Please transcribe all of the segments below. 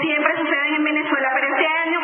siempre suceden en Venezuela, pero este año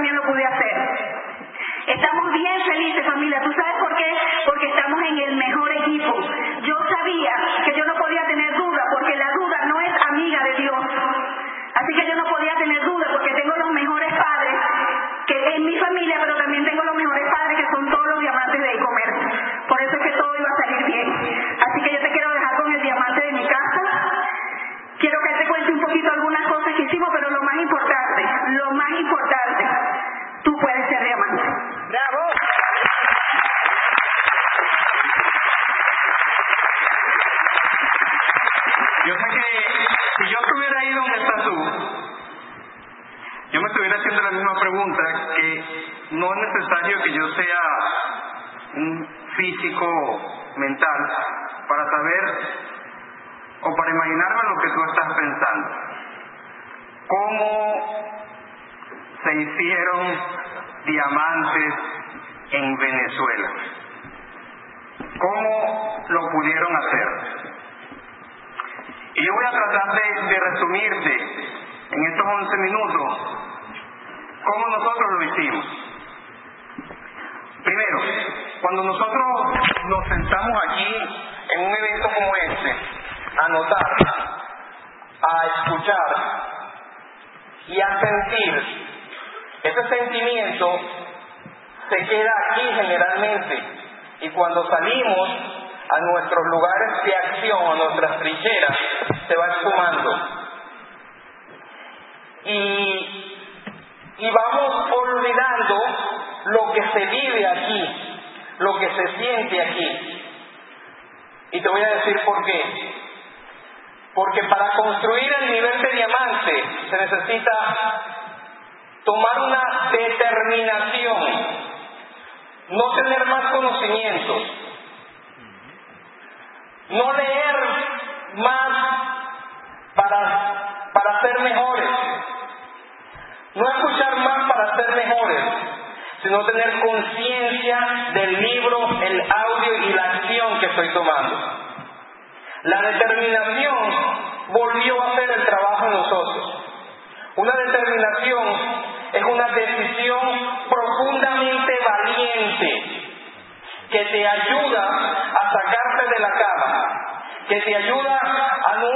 también lo pude hacer. Estamos bien felices familia, ¿tú sabes por qué? Porque estamos en el mejor equipo. Yo sabía que yo no podía tener duda. Por que si yo estuviera ahí donde estás tú, yo me estuviera haciendo la misma pregunta, que no es necesario que yo sea un físico mental para saber o para imaginarme lo que tú estás pensando. ¿Cómo se hicieron diamantes en Venezuela? ¿Cómo lo pudieron hacer? Y yo voy a tratar de, de resumirte en estos 11 minutos cómo nosotros lo hicimos. Primero, cuando nosotros nos sentamos aquí en un evento como este, a notar, a escuchar y a sentir, ese sentimiento se queda aquí generalmente y cuando salimos a nuestros lugares de acción, a nuestras trincheras, se va esfumando. Y, y vamos olvidando lo que se vive aquí, lo que se siente aquí. Y te voy a decir por qué. Porque para construir el nivel de diamante se necesita tomar una determinación, no tener más conocimientos, no leer más mejores, sino tener conciencia del libro, el audio y la acción que estoy tomando. La determinación volvió a hacer el trabajo en nosotros. Una determinación es una decisión profundamente valiente que te ayuda a sacarte de la cama, que te ayuda a no,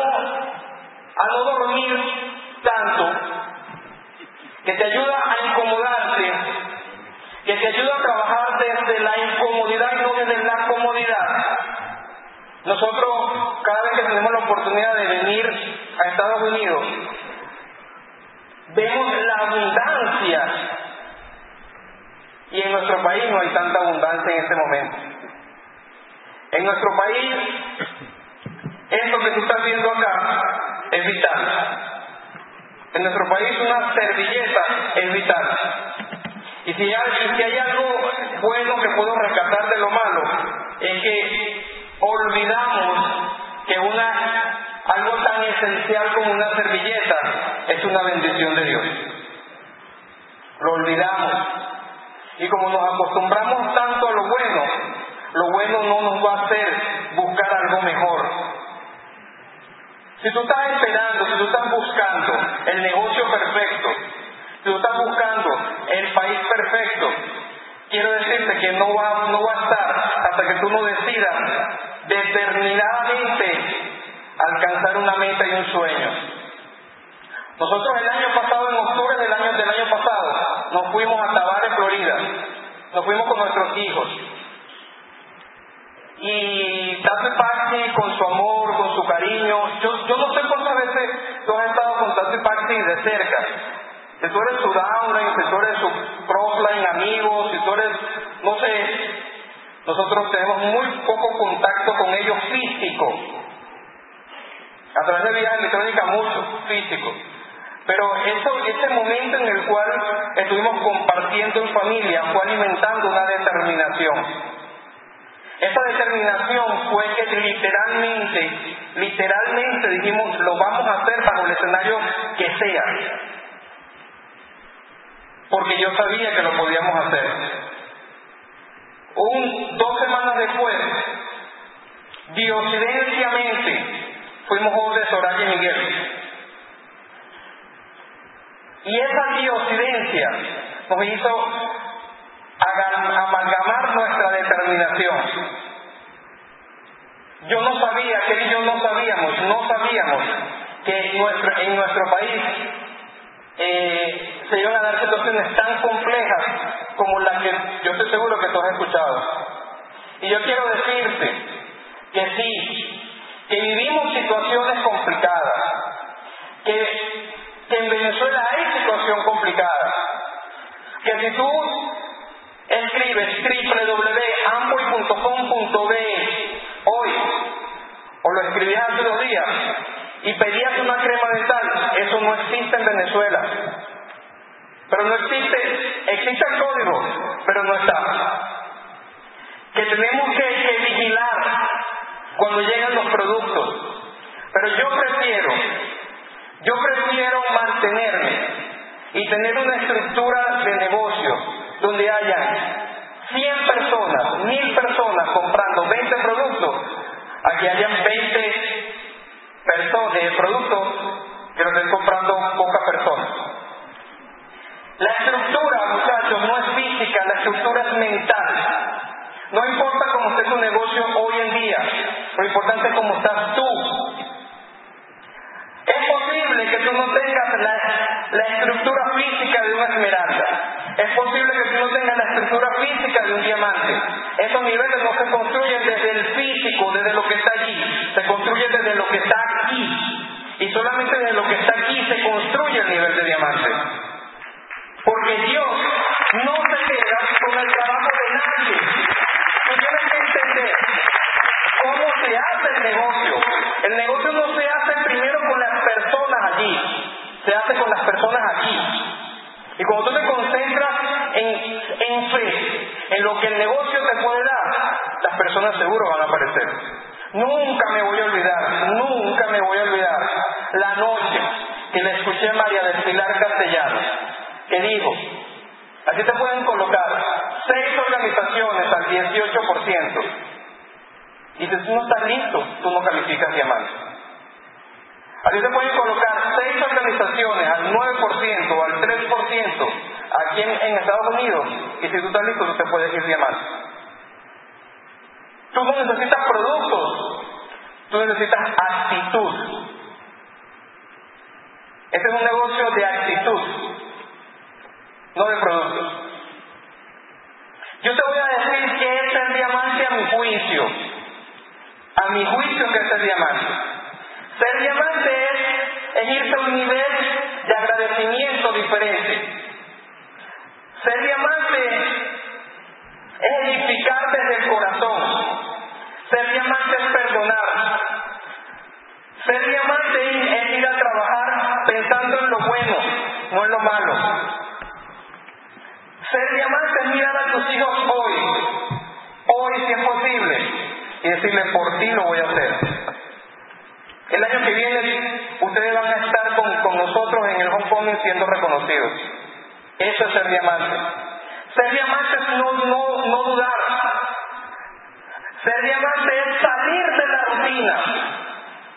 a no dormir tanto, que te ayuda te ayuda a trabajar desde la incomodidad y no desde la comodidad. Nosotros, cada vez que tenemos la oportunidad de venir a Estados Unidos, vemos la abundancia. Y en nuestro país no hay tanta abundancia en este momento. En nuestro país, esto que tú estás viendo acá es vital. En nuestro país una servilleta es vital. Y si hay, algo bueno que puedo rescatar de lo malo, es que olvidamos que una algo tan esencial como una servilleta es una bendición de Dios. Lo olvidamos. Y como nos acostumbramos tanto a lo bueno, lo bueno no nos va a hacer buscar algo mejor. Si tú estás esperando, si tú estás buscando el negocio perfecto, tú estás buscando el país perfecto, quiero decirte que no va, no va a estar hasta que tú no decidas determinadamente alcanzar una meta y un sueño. Nosotros el año pasado, en octubre del año, del año pasado, nos fuimos a Tavares, Florida. Nos fuimos con nuestros hijos. Y Tati Paxi, con su amor, con su cariño, yo, yo no sé cuántas veces tú has estado con Tati Paxi de cerca. Si tú eres su downline, si tú eres su crossline amigo, si tú eres, no sé, nosotros tenemos muy poco contacto con ellos físico a través de vía electrónica mucho, físico. Pero eso, ese momento en el cual estuvimos compartiendo en familia fue alimentando una determinación. Esa determinación fue que literalmente, literalmente dijimos, lo vamos a hacer bajo el escenario que sea. Porque yo sabía que lo podíamos hacer. Un, dos semanas después, diosidenciamente, fuimos juegos de Soraya y Miguel. Y esa diosidencia nos hizo amalgamar nuestra determinación. Yo no sabía, que yo no sabíamos, no sabíamos que nuestro, en nuestro país eh, se iban a dar situaciones tan complejas como las que yo estoy seguro que tú has escuchado. Y yo quiero decirte que sí, que vivimos situaciones complicadas, que, en Venezuela hay situación complicada, que si tú escribes www.amboy.com.be hoy, o lo escribías hace dos días, y pedías una crema dental, eso no existe en Venezuela. No existe, existe el código, pero no está. Que tenemos que vigilar cuando llegan los productos. Pero yo prefiero, yo prefiero mantenerme y tener una estructura de negocio donde haya 100 personas, 1000 personas comprando 20 productos, aquí hayan 20 personas, de productos que lo estén comprando pocas personas. La estructura, muchachos, no es física, la estructura es mental. No importa cómo esté tu negocio hoy en día, lo importante es cómo estás tú. Es posible que tú no tengas la, estructura física de una esmeralda. Es posible que tú no tengas la estructura física de un diamante. Esos niveles no se construyen desde el físico, desde lo que está allí. Se construyen desde lo que está aquí. Y solamente desde lo que está aquí se construye el nivel de diamante. ¿Por negocio. El negocio no se hace primero con las personas allí, se hace con las personas aquí. Y cuando tú te concentras en, en fe, en lo que el negocio te puede dar, las personas Nunca me voy a olvidar, nunca me voy a olvidar la noche que le escuché a María del Pilar Castellanos, que dijo, aquí te pueden colocar seis organizaciones al 18%, y si tú no estás listo, tú no calificas diamante. Aquí te pueden colocar seis organizaciones al 9% o al 3% aquí en, en Estados Unidos, y si tú estás listo, tú te puedes ir diamante. Tú no necesitas productos, tú necesitas actitud. Este es un negocio de actitud, no de productos. Yo te voy a decir que es el diamante a mi juicio. A mi juicio que es el diamante. Ser diamante es, es irse a un nivel de agradecimiento diferente. Ser diamante edificar desde el corazón. Ser diamante es perdonar. Ser diamante es ir a trabajar pensando en lo bueno, no en lo malo. Ser diamante es mirar a tus hijos hoy, hoy si es posible, y decirle, por ti lo voy a hacer. El año que viene ustedes van a estar con, con nosotros en el homecoming siendo reconocidos. Eso es ser diamante. Ser diamante es no, no, no dudar. Ser diamante es salir de la rutina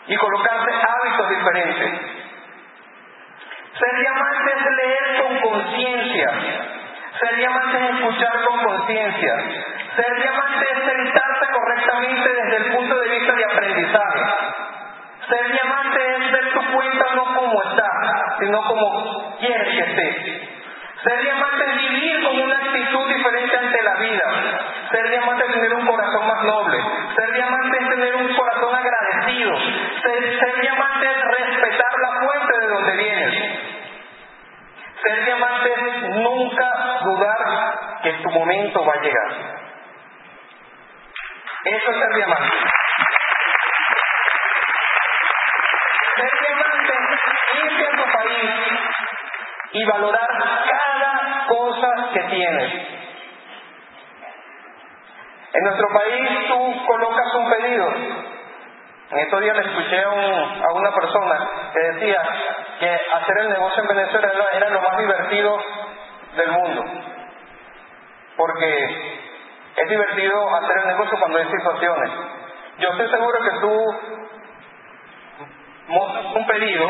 y colocarse hábitos diferentes. Ser diamante es leer con conciencia. Ser diamante es escuchar con conciencia. Ser diamante es sentarse correctamente desde el punto de vista de aprendizaje. Ser diamante es ver tu cuenta no como está, sino como quieres que esté. Ser va a llegar. Eso es ser diamante. Ser diamante es irte a tu país y valorar cada cosa que tienes. En nuestro país tú colocas un pedido. En estos días le escuché a, un, a una persona que decía que hacer el negocio en Venezuela era lo más divertido del mundo. Porque es divertido hacer el negocio cuando hay situaciones. Yo estoy seguro que tú montas un pedido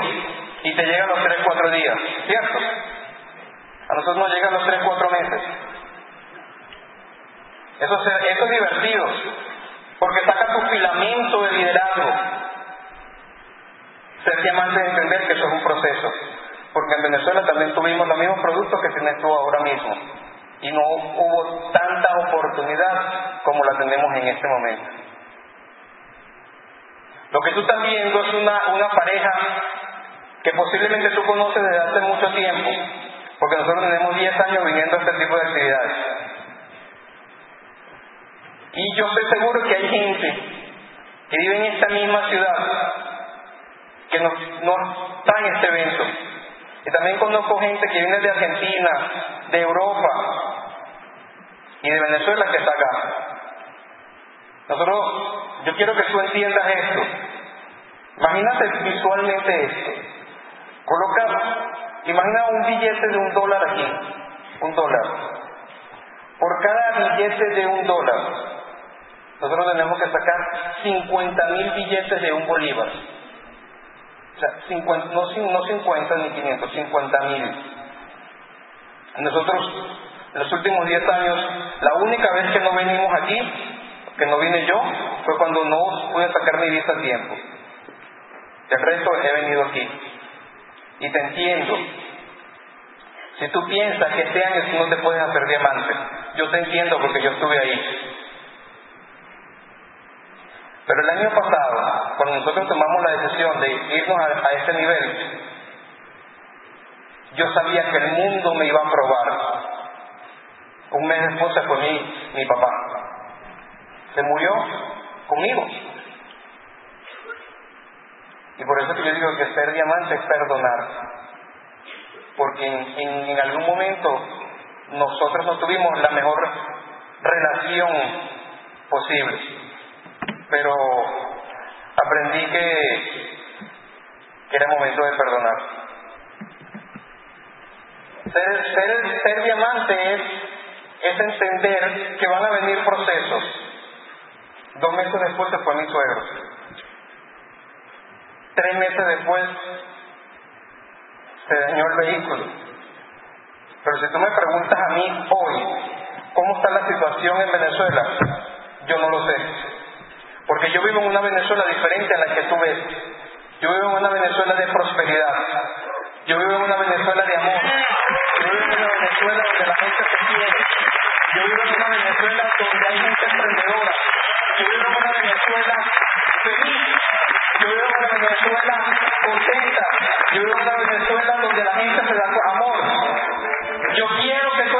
y te llega a los 3, 4 días, ¿cierto? A nosotros nos llegan los 3, 4 meses. Eso, se, eso es divertido, porque saca tu filamento de liderazgo. Ser diamante de entender que eso es un proceso, porque en Venezuela también tuvimos los mismos productos que tienes tú ahora mismo, y no hubo tanta oportunidad como la tenemos en este momento. Lo que tú estás viendo es una, una pareja que posiblemente tú conoces desde hace mucho tiempo, porque nosotros tenemos 10 años viniendo a este tipo de actividades. Y yo estoy seguro que hay gente que vive en esta misma ciudad que no, no está en este evento. Y también conozco gente que viene de Argentina, de Europa y de Venezuela que está acá. Nosotros, yo quiero que tú entiendas esto. Imagínate visualmente esto. Coloca, imagina un billete de un dólar aquí, un dólar. Por cada billete de un dólar, nosotros tenemos que sacar 50 mil billetes de un bolívar. Sea, 50, no, no 50 ni 500, 50 mil. Nosotros, en los últimos 10 años, la única vez que no venimos aquí, que no vine yo, fue cuando no pude sacar mi visa a tiempo. El resto he venido aquí. Y te entiendo. Si tú piensas que este año no te puedes hacer diamante, yo te entiendo porque yo estuve ahí. Pero el año pasado, cuando nosotros tomamos la decisión de irnos a, a ese nivel, yo sabía que el mundo me iba a probar. Un mes después se fue mi, mi papá. Se murió conmigo. Y por eso que yo digo que ser diamante es perdonar. Porque en, en algún momento nosotros no tuvimos la mejor relación posible. Pero aprendí que, que era momento de perdonar. Ser, ser, ser diamante es, es entender que van a venir procesos. Dos meses después se fue mi suegro. Tres meses después se dañó el vehículo. Pero si tú me preguntas a mí hoy, ¿cómo está la situación en Venezuela? Yo no lo sé. Porque yo vivo en una Venezuela diferente a la que tú ves. Yo vivo en una Venezuela de prosperidad. Yo vivo en una Venezuela de amor. Yo vivo en una Venezuela donde la gente se quiere. Yo vivo en una Venezuela donde hay gente emprendedora. Yo vivo en una Venezuela feliz. Yo vivo en una Venezuela contenta. Yo vivo en una Venezuela donde la gente se da amor. Yo quiero que tú